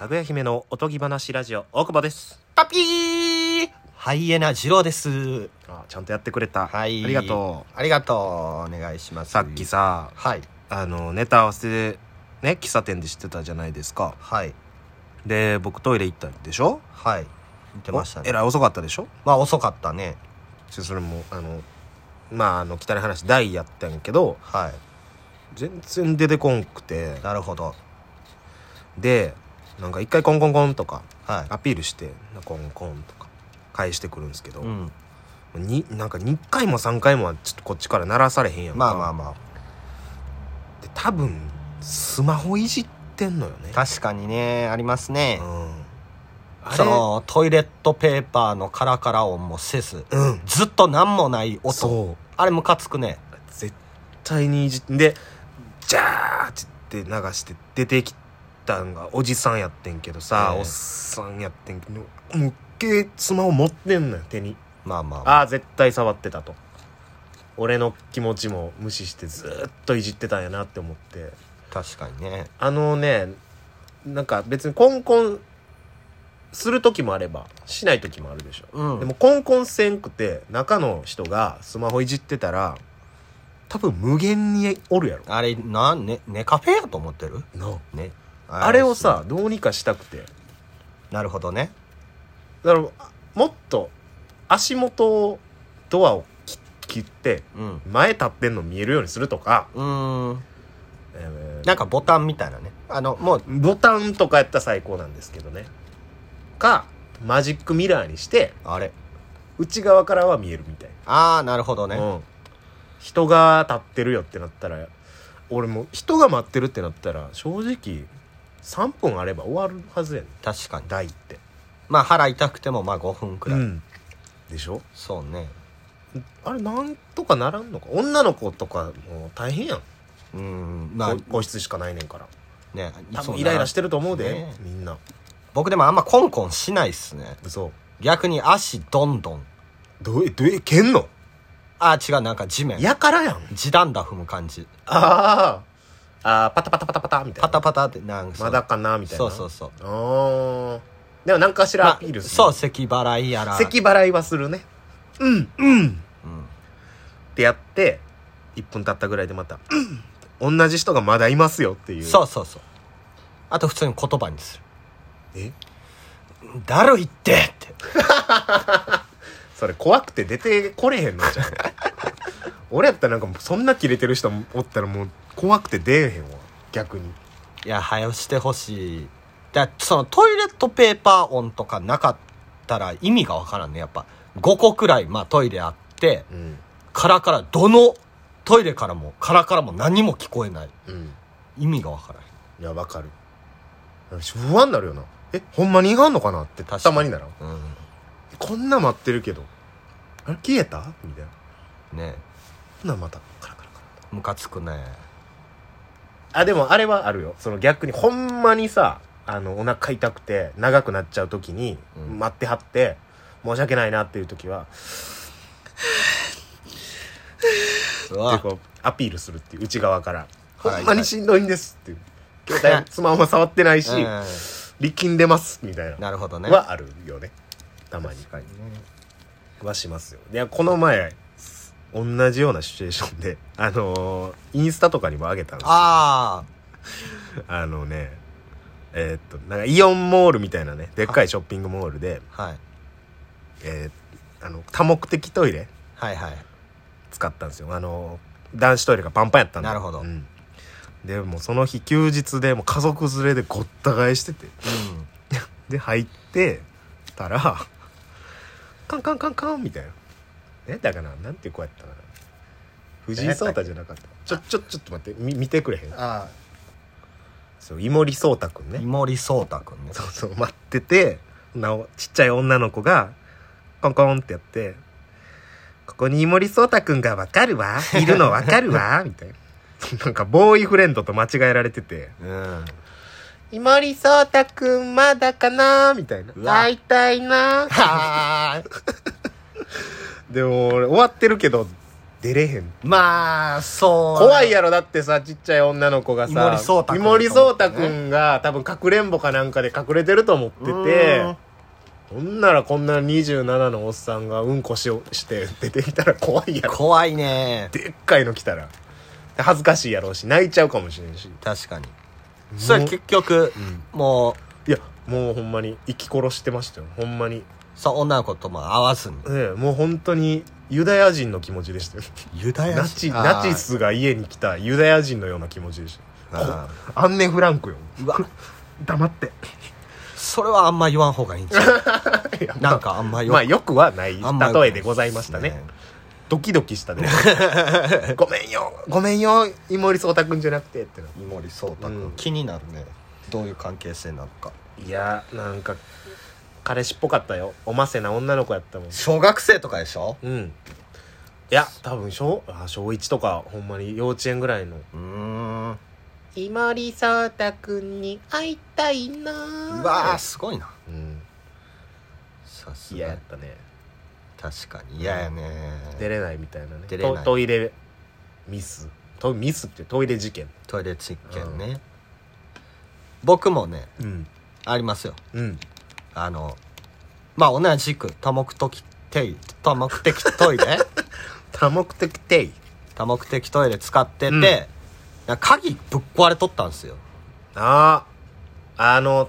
かぐや姫のおとぎ話ラジオ大久保ですパピーハイエナ二郎です。あちゃんとやってくれた、はい。ありがとう。ありがとう。お願いします。うさっき。さはい。あのネタ合わせね喫茶店で知ってたじゃないですかはい。で僕トイレ行ったでしょ？はい。言ってましたね。おえらい遅かったでしょ？まあ遅かったね。ちょそれもあのまああの汚い話大やったんやけどは全然出てこんくてい。なるほど。でなんか一回コンコンコンとかはアピールしてコンコンとか返してくるんですけど、い。うん。になんか2回も3回もはちょっとこっちから鳴らされへんやんかまあまあまで多分スマホいじってんのよねあ。確かにね、ありますねう。んそのトイレットペーパーのカラカラ音もせず、うんずっと何もない音。あれムカつくね。絶対にいじってでジャーって流して出てきたんがおじさんやってんけどさ、ええおっさんやってんけどもうっけスマホ持ってんのよ手にまあまあまあ。ああ絶対触ってたと俺の気持ちも無視してずーっといじってたんやなって思って確かにね。あのねなんか別にコンコンする時もあればしない時もあるでしょ、うん。でもコンコンせんくて中の人がスマホいじってたら多分無限におるやろあれ、なん、ね、ネカフェやと思ってる？なね。あれをさどうにかしたくてなるほどね。だからもっと足元ドアを切切ってうん。前立ってんの見えるようにするとか、うーん。えーなんかボタンみたいなね。あの、もう、ボタンとかやったら最高なんですけどねかマジックミラーにしてあれ。内側からは見えるみたいああ、なるほどな、ね。うん、人が立ってるよってなったら俺も人が待ってるってなったら正直3分あれば終わるはずやねん確かに。台ってまあ腹痛くてもまあ5分くらい。んでしょ？そうね。あれなんとかならんのか？女の子とかもう大変やん、うん。まあこ、個室しかないねんからね。多分イライラしてると思うで、ねみんな僕でもあんまコンコンしないっすね。嘘逆に足どんどん。どうどうえ蹴んの？あー違う、なんか地面。やからやん地団打踏む感じ。あーあーパタパタパタパタみたいなパタパタって、なんかまだかなみたいなそうそうそう。ああでも何かしらまあアピールする、そう、咳払いやら。咳払いはするねうんうんうん。ってやって1分経ったぐらいでまたうん同じ人がまだいますよっていうそうそうそう。あと普通に言葉にする。え？だるいってって。それ怖くて出てこれへんのじゃん 俺やったらなんかそんなキレてる人おったらもう怖くて出えへんわ逆に。いや、早よしてほしい。だそのトイレットペーパー音とかなかったら意味がわからんね。やっぱ5個くらい、まあトイレあって、うん。カラカラ、どのトイレからもカラカラも何も聞こえない。うん。意味がわからん。いやわかる。不安になるよな。えほんまにいがんのかなってたまにならん。うこんな待ってるけどあれ消えた？みたいな。んね。ほんならまたカラカラカラ。ムカつくね。あでもあれはあるよ。その逆にほんまにさあのお腹痛くて長くなっちゃう時にうん。待ってはって申し訳ないなっていう時はうでわ。こうアピールするっていう内側から「はいほんまにしんどいんです」っていう。携帯スマホも触ってないし うん。力んでますみたいな。なるほどね。はあるよね。たまに。確かにね。はしますよ。いやこの前同じようなシチュエーションで あのーインスタとかにも上げたんですよ。ああのねえーっとなんかイオンモールみたいなねでっかいショッピングモールで、あ、はい。えーあの多目的トイレはいはい。使ったんですよ。あの男子トイレがパンパンやったんで。なるほど。うん。でもうその日休日でもう家族連れでごった返してて。うん。で入ってたらカンカンカンカンみたいなえだからなんて子やったかな藤井聡太じゃなかった？ちょちょちょっと待ってみ見てくれへん？あそう井森聡太くんあ、ね。井森聡太くんね。そうそう待っててなおちっちゃい女の子がコンコンってやって「ここに井森聡太くんがわかるわ？いるのわかるわ」みたいな。なんかボーイフレンドと間違えられててうん。「井森聡太くんまだかな?」みたいな「うわ。会いたいな」はでも俺終わってるけど出れへん。まあそう。怖いやろだってさちっちゃい女の子がさ。井森蒼太君が多分かくれんぼかなんかで隠れてると思ってて。ほんならこんな27のおっさんがうんこしをして出てきたら怖いやろ。怖いね。でっかいの来たら。で恥ずかしいやろうし泣いちゃうかもしれんし。確かに。それ結局、もう。いやもうほんまに生き殺してましたよ。ほんまにそう女の子とも会わずにええもう本当にユダヤ人の気持ちでしたよ。ユダナチナチスが家に来たユダヤ人のような気持ちでしたあアンネ・フランクよ。うわ。黙って。それはあんま言わん方がいいんちゃう？なんかあんまよまあよくはない。あんまよく例えでございましたね。ドキドキしたで ごめんよ。ごめんよ井森蒼太君じゃなくてってな井森蒼太君、うん。気になるね。どういう関係性なのか。いやなんか彼氏っぽかったよ。おませな女の子やったもん。小学生とかでしょ？うん。いや多分小あ小1とかほんまに幼稚園ぐらいの。うーん。井森蒼太君に会いたいなうわーすごいな。うん。さすが。嫌やったね。確かに。嫌やね。出れないみたいなね。出れない。トトイレミス。トミスってトイレ事件。トイレ実験ね、僕もねうん。ありますよ。うんあのまあ同じく多目的テイ多目的トイレ？多目的定多目的トイレ使ってて、うん。鍵ぶっ壊れとったんですよ。あああの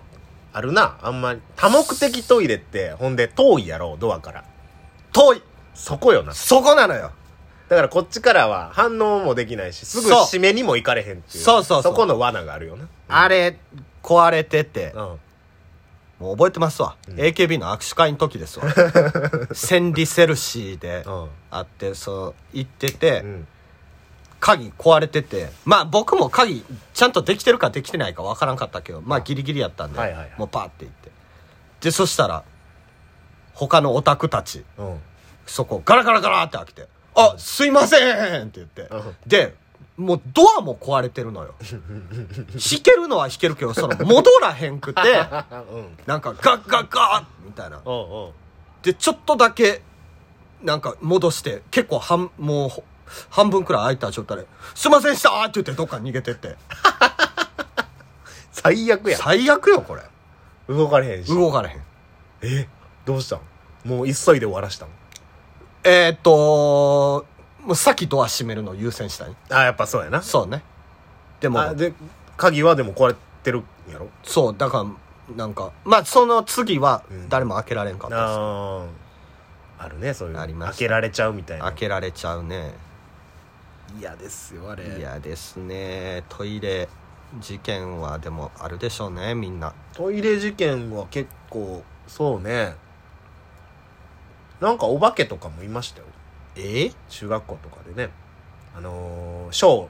あるな。あんまり。多目的トイレってほんで遠いやろドアから。遠い。そこよな。そこなのよ。だからこっちからは反応もできないしすぐ締めにも行かれへんっていう。そうそうそう。そこの罠があるよな。あれ壊れてて、うんもう覚えてますわ、ん。AKB の握手会の時ですわ。千里セルシーでうん。あってそう行ってて、うん。鍵壊れててまあ僕も鍵ちゃんとできてるかできてないかわからんかったけどまあギリギリやったんで、はいはいはい。もうパーって行って。でそしたら他のオタクたちうん。そこガラガラガラって開けて「あすいません!」って言って、うん。でもうドアも壊れてるのよ。弾けるのは弾けるけどその戻らへんくて うん。なんかガッガッガーみたいな。でちょっとだけなんか戻して結構半もうほ半分くらい空いた状態で「すいませんでした!」って言ってどっか逃げてって。最悪や。最悪よこれ。動かれへんし。動かれへん。え？どうしたん？もう急いで終わらしたん？えー、っともう先ドア閉めるのを優先したい？あやっぱそうやな。そうね。でもあで鍵はでも壊れてるんやろ？そうだからなんかまあその次はうん。誰も開けられんかったです、あああるねそういう。のありました。開けられちゃうみたいな。開けられちゃうね。嫌ですよあれ。嫌ですね。トイレ事件はでもあるでしょうねみんな。トイレ事件は結構そうね。なんかお化けとかもいましたよえ？中学校とかでね。あのー、ショー。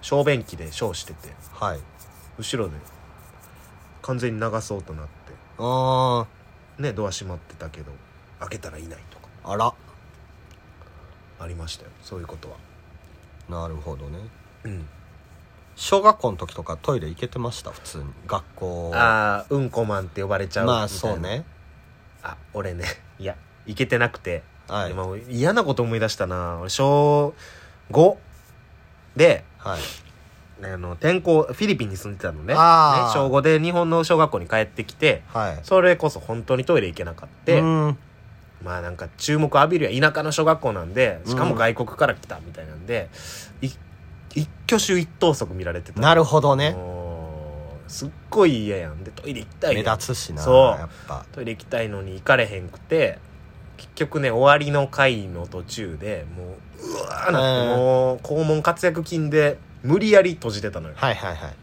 小便器でショーしてて。はい。後ろで。完全に流そうとなって。あねドア閉まってたけど。開けたらいないとか。ーあら。ありましたよ。そういうことは。なるほどね。うん。小学校の時とかトイレ行けてました？普通に。学校。ああうんこマンって呼ばれちゃうまあそうね。あ俺ね。いやいけてなくて、はい。今嫌なこと思い出したな。俺小5ではい。あの転校フィリピンに住んでたのね。ねあー。小5で日本の小学校に帰ってきてはい。それこそ本当にトイレ行けなかったうーん。まあなんか注目浴びるや田舎の小学校なんでしかも外国から来たみたいなんで、い一挙手一投足見られてた。なるほどね。もうすっごい嫌やん。でトイレ行きたい目やん。立つしなそう。やっぱ。トイレ行きたいのに行かれへんくて結局ね終わりの回の途中でもううわーなってうんもう肛門活躍筋で無理やり閉じてたのよ。はいはいはい。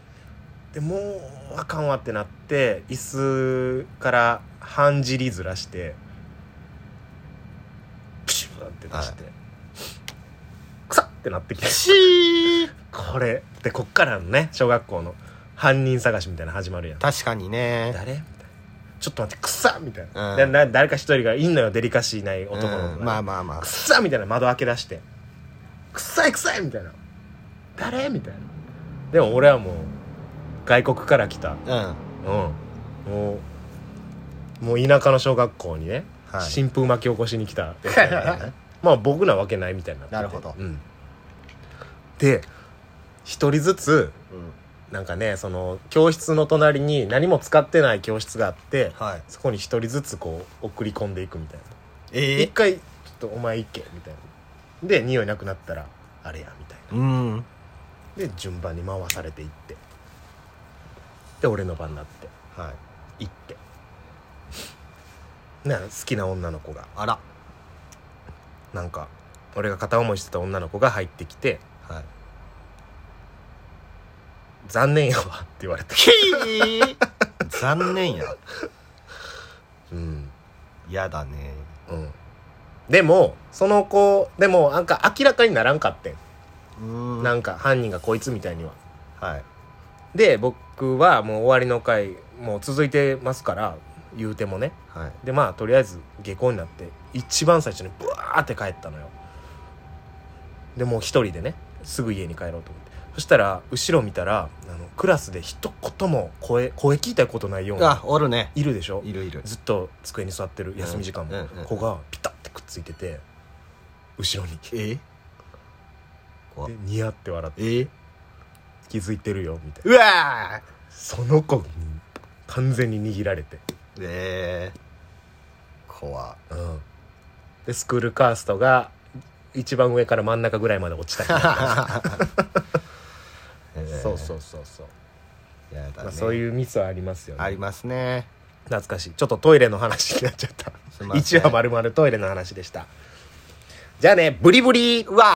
でもうあかんわってなって椅子から半尻ずらしてプシューって出して、くさってなってきて。これ。でこっからのね小学校の犯人探しみたいなの始まるやん。確かにね。誰？ちょっと待ってくっさみたいな、うん。でな誰か一人がいんのよデリカシーない男の子が、うん。まあまあまあ。くっさみたいな窓開け出して。くっさいくさいみたいな。誰？みたいな。でも俺はもう外国から来た。うん。うん。もうもう田舎の小学校にね、はい。新風巻き起こしに来た。まあ僕なわけないみたいになってて。なるほど。うん、で一人ずつうんなんかねその教室の隣に何も使ってない教室があってはい。そこに一人ずつこう送り込んでいくみたいな。え一回ちょっとお前行けみたいな。で匂いなくなったらあれやみたいうん。なで順番に回されていって。で俺の番になって。はい。行って。な好きな女の子が。あら。なんか俺が片思いしてた女の子が入ってきてはい「残念やわ」って言われて残念や。うん。やだね。うん。でもその子でもなんか明らかにならんかってん。なんか犯人がこいつみたいには。はい。で僕はもう終わりの回もう続いてますから言うてもね。はい。でまあとりあえず下校になって一番最初にブワーって帰ったのよ。でもう一人でねすぐ家に帰ろうと思ってそしたら後ろ見たらあのクラスで一言も声声聞いたことないようなあおるね。いるでしょ？いるいる。ずっと机に座ってる休み時間も、うんうん。うん子がピタッてくっついてて後ろに。え？でニヤって笑ってえ？気づいてるよみたいうわその子に完全に握られて。ーえー、怖っ。うん。でスクールカーストが一番上から真ん中ぐらいまで落ちた そうそうそうそう、やだね。まあ、そういうミスはありますよね。ありますね。懐かしい。ちょっとトイレの話になっちゃった。すいません。一話まるまるトイレの話でした。じゃあねブリブリうわ